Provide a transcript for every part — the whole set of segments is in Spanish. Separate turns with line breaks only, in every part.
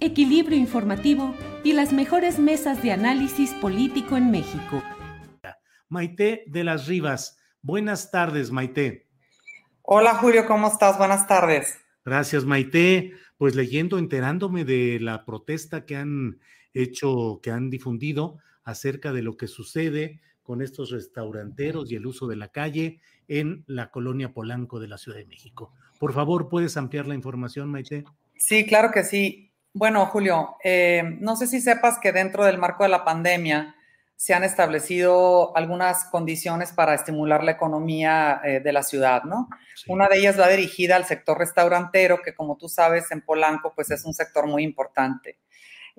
equilibrio informativo y las mejores mesas de análisis político en México.
Maite de las Rivas. Buenas tardes, Maite.
Hola, Julio, ¿cómo estás? Buenas tardes.
Gracias, Maite. Pues leyendo, enterándome de la protesta que han hecho, que han difundido acerca de lo que sucede con estos restauranteros y el uso de la calle en la colonia Polanco de la Ciudad de México. Por favor, ¿puedes ampliar la información, Maite?
Sí, claro que sí. Bueno, Julio, eh, no sé si sepas que dentro del marco de la pandemia se han establecido algunas condiciones para estimular la economía eh, de la ciudad, ¿no? Una de ellas va dirigida al sector restaurantero, que como tú sabes, en Polanco, pues es un sector muy importante.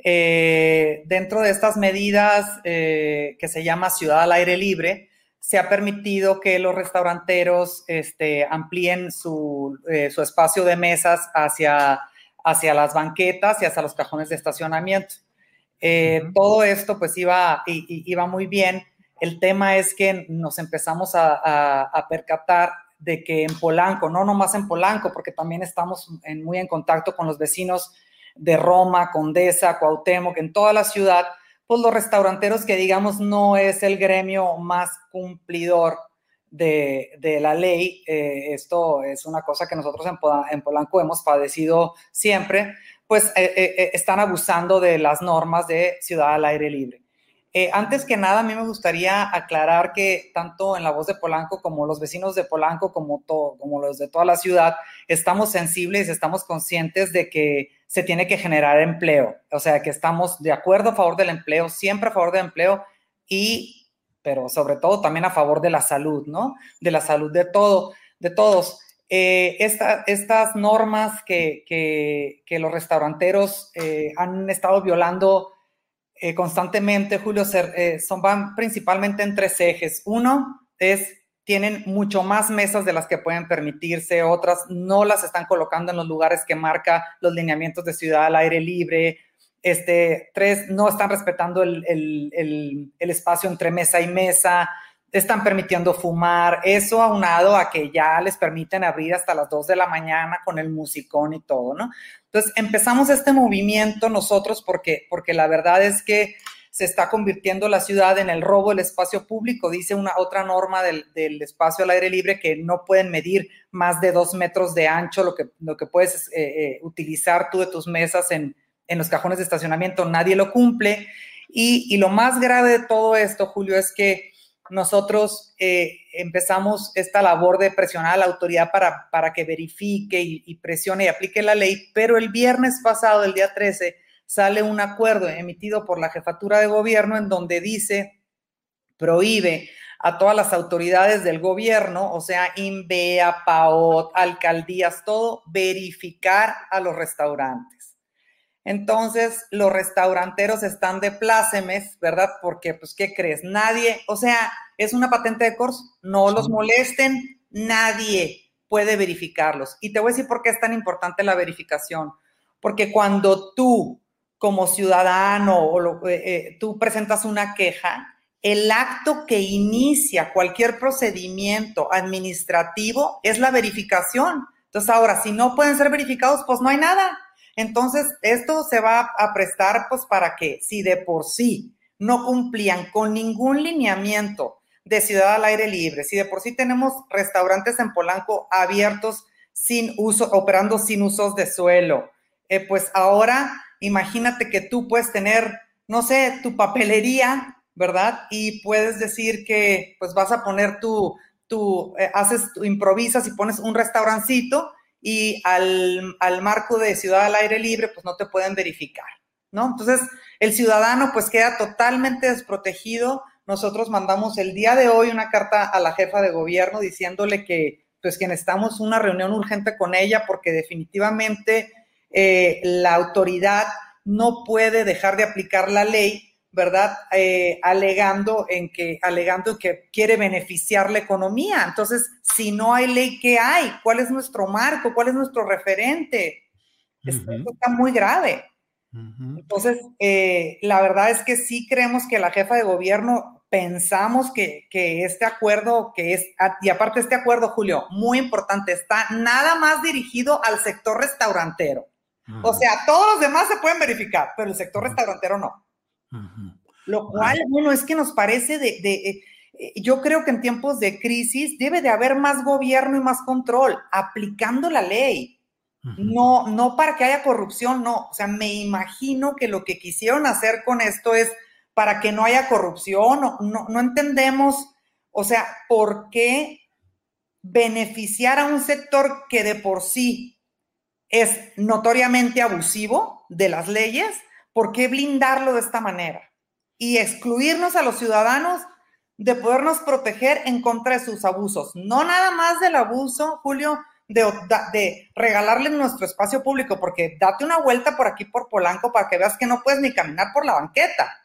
Eh, dentro de estas medidas que se llama Ciudad al Aire Libre, se ha permitido que los restauranteros este, amplíen su, su espacio de mesas hacia hacia las banquetas y hacia los cajones de estacionamiento. Eh, todo esto pues iba, iba muy bien. El tema es que nos empezamos a, percatar de que en Polanco, no nomás en Polanco, porque también estamos muy en contacto con los vecinos de Roma, Condesa, Cuauhtémoc, en toda la ciudad, pues los restauranteros que digamos no es el gremio más cumplidor de, la ley. Eh, esto es una cosa que nosotros en, Polanco hemos padecido siempre, pues eh, eh, están abusando de las normas de ciudad al aire libre. antes que nada, a mí me gustaría aclarar que tanto en la voz de Polanco como los vecinos de Polanco, como, como los de toda la ciudad, estamos sensibles, estamos conscientes de que se tiene que generar empleo, o sea, que estamos de acuerdo a favor del empleo, siempre a favor del empleo y pero sobre todo también a favor de la salud, ¿no? De la salud de todo, de todos. Eh, estas normas que, los restauranteros eh, han estado violando eh, constantemente, Julio, son, van principalmente en tres ejes. Uno es, tienen mucho más mesas de las que pueden permitirse, otras no las están colocando en los lugares que marca los lineamientos de ciudad al aire libre, este, tres, no están respetando el, espacio entre mesa y mesa, están permitiendo fumar, eso aunado a que ya les permiten abrir hasta las 2 de la mañana con el musicón y todo, ¿no? Entonces empezamos este movimiento nosotros porque, porque la verdad es que se está convirtiendo la ciudad en el robo del espacio público. Dice una otra norma del, espacio al aire libre que no pueden medir más de dos metros de ancho lo que, lo que puedes eh, eh, utilizar tú de tus mesas en, en los cajones de estacionamiento, nadie lo cumple. Y, lo más grave de todo esto, Julio, es que nosotros eh, empezamos esta labor de presionar a la autoridad para, para que verifique y, presione y aplique la ley, pero el viernes pasado, el día 13, sale un acuerdo emitido por la jefatura de gobierno en donde dice, prohíbe a todas las autoridades del gobierno, o sea, INVEA, PAOT, alcaldías, todo, verificar a los restaurantes. Entonces, los restauranteros están de plácemes, ¿verdad? Porque, pues, ¿qué crees? Nadie, o sea, es una patente de corso, no los molesten, nadie puede verificarlos. Y te voy a decir por qué es tan importante la verificación. Porque cuando tú, como ciudadano, o eh, eh, tú presentas una queja, el acto que inicia cualquier procedimiento administrativo es la verificación Entonces ahora, si no pueden ser verificados, pues no hay nada. Entonces, esto se va a prestar pues para que si de por sí no cumplían con ningún lineamiento de ciudad al aire libre, si de por sí tenemos restaurantes en Polanco abiertos sin uso, operando sin usos de suelo, eh, pues ahora imagínate que tú puedes tener, no sé, tu papelería, ¿verdad? Y puedes decir que pues vas a poner tu, tú eh, haces, improvisas y pones un restaurancito y al, al, marco de ciudad al aire libre, pues no te pueden verificar, ¿no? Entonces, el ciudadano pues queda totalmente desprotegido. Nosotros mandamos el día de hoy una carta a la jefa de gobierno diciéndole que pues que necesitamos una reunión urgente con ella porque definitivamente eh, la autoridad no puede dejar de aplicar la ley ¿verdad? Eh, alegando en que, alegando que quiere beneficiar la economía. Entonces, si no hay ley, ¿qué hay? ¿Cuál es nuestro marco? ¿Cuál es nuestro referente? Esto está muy grave. Entonces, eh, la verdad es que sí creemos que la jefa de gobierno pensamos que, que, este acuerdo, que es, y aparte este acuerdo, Julio, muy importante, está nada más dirigido al sector restaurantero. O sea, todos los demás se pueden verificar, pero el sector restaurantero no. Lo cual, bueno, es que nos parece de, eh, yo creo que en tiempos de crisis debe de haber más gobierno y más control, aplicando la ley. No, no para que haya corrupción, no. O sea, me imagino que lo que quisieron hacer con esto es para que no haya corrupción. No, no, no entendemos, o sea, por qué beneficiar a un sector que de por sí es notoriamente abusivo de las leyes ¿por qué blindarlo de esta manera? Y excluirnos a los ciudadanos de podernos proteger en contra de sus abusos. No nada más del abuso, Julio, de, de regalarle nuestro espacio público, porque date una vuelta por aquí, por Polanco, para que veas que no puedes ni caminar por la banqueta.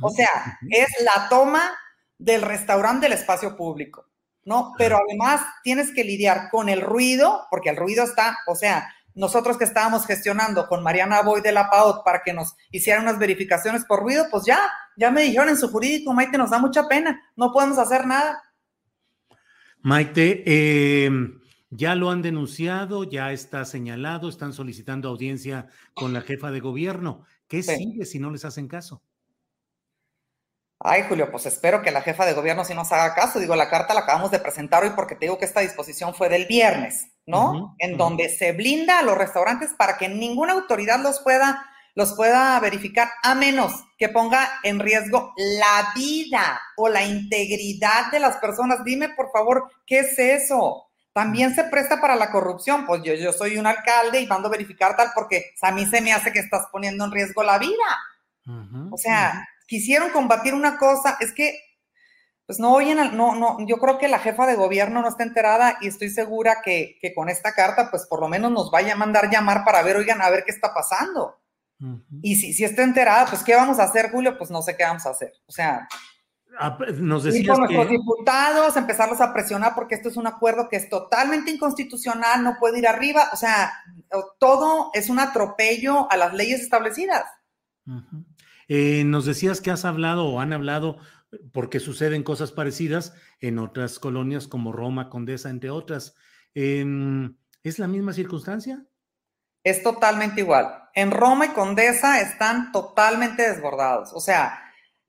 O sea, es la toma del restaurante del espacio público, ¿no? Pero además tienes que lidiar con el ruido, porque el ruido está, o sea, nosotros que estábamos gestionando con Mariana Boy de la PAOT para que nos hicieran unas verificaciones por ruido, pues ya, ya me dijeron en su jurídico, Maite, nos da mucha pena, no podemos hacer nada.
Maite, eh, ya lo han denunciado, ya está señalado, están solicitando audiencia con la jefa de gobierno. ¿Qué sigue si no les hacen caso?
Ay, Julio, pues espero que la jefa de gobierno sí nos haga caso. Digo, la carta la acabamos de presentar hoy porque te digo que esta disposición fue del viernes, ¿no? en donde se blinda a los restaurantes para que ninguna autoridad los pueda, los pueda verificar, a menos que ponga en riesgo la vida o la integridad de las personas. Dime, por favor, ¿qué es eso? También se presta para la corrupción. Pues yo, yo soy un alcalde y mando a verificar tal porque a mí se me hace que estás poniendo en riesgo la vida. o sea, quisieron combatir una cosa, es que, pues no oyen, no, no, yo creo que la jefa de gobierno no está enterada y estoy segura que, con esta carta, pues por lo menos nos vaya a mandar llamar para ver, oigan, a ver qué está pasando. Y si, si está enterada, pues ¿qué vamos a hacer, Julio? Pues no sé qué vamos a hacer. O sea,
ah, pues, nos decías
y con nuestros diputados, empezarlos a presionar porque esto es un acuerdo que es totalmente inconstitucional, no puede ir arriba, o sea, todo es un atropello a las leyes establecidas.
Eh, nos decías que has hablado o han hablado, porque suceden cosas parecidas en otras colonias como Roma, Condesa, entre otras. Em, ¿Es la misma circunstancia?
Es totalmente igual. En Roma y Condesa están totalmente desbordados. O sea,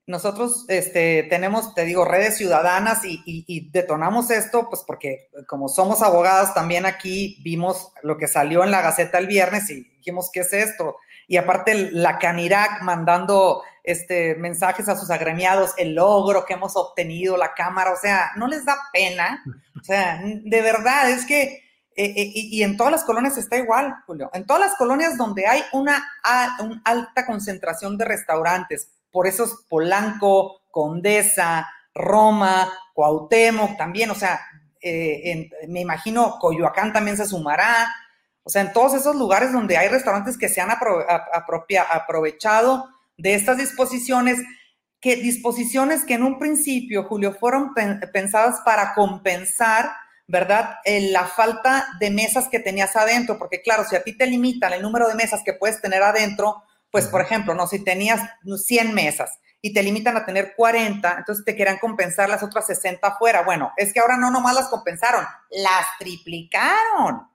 nosotros este, tenemos, te digo, redes ciudadanas y, detonamos esto, pues porque como somos abogadas también aquí vimos lo que salió en la Gaceta el viernes y dijimos, ¿qué es esto? y aparte la Canirac mandando este, mensajes a sus agremiados, el logro que hemos obtenido, la Cámara, o sea, no les da pena, o sea, de verdad, es que, eh, eh, y, en todas las colonias está igual, Julio, en todas las colonias donde hay una, alta concentración de restaurantes, por eso es Polanco, Condesa, Roma, Cuauhtémoc también, o sea, eh, me imagino Coyoacán también se sumará, o sea, en todos esos lugares donde hay restaurantes que se han aprovechado de estas disposiciones, que disposiciones que en un principio, Julio, fueron pensadas para compensar, ¿verdad? la falta de mesas que tenías adentro, porque claro, si a ti te limitan el número de mesas que puedes tener adentro, pues por ejemplo, no, si tenías 100 mesas y te limitan a tener 40, entonces te querían compensar las otras 60 afuera. Bueno, es que ahora no nomás las compensaron, las triplicaron.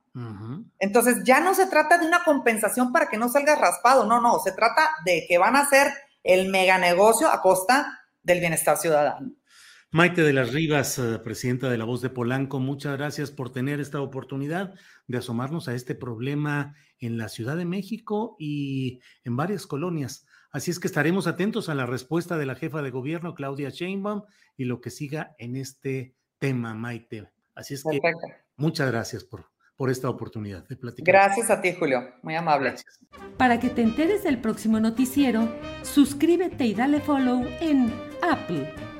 Entonces ya no se trata de una compensación para que no salgas raspado, no, no, se trata de que van a hacer el mega negocio a costa del bienestar ciudadano.
Maite de las Rivas, eh, presidenta de La Voz de Polanco, muchas gracias por tener esta oportunidad de asomarnos a este problema en la Ciudad de México y en varias colonias. Así es que estaremos atentos a la respuesta de la jefa de gobierno, Claudia Sheinbaum, y lo que siga en este tema, Maite. Así es que muchas gracias por, por esta oportunidad de platicar.
Gracias a ti, Julio. Muy amable.
Para que te enteres del próximo noticiero, suscríbete y dale follow en Apple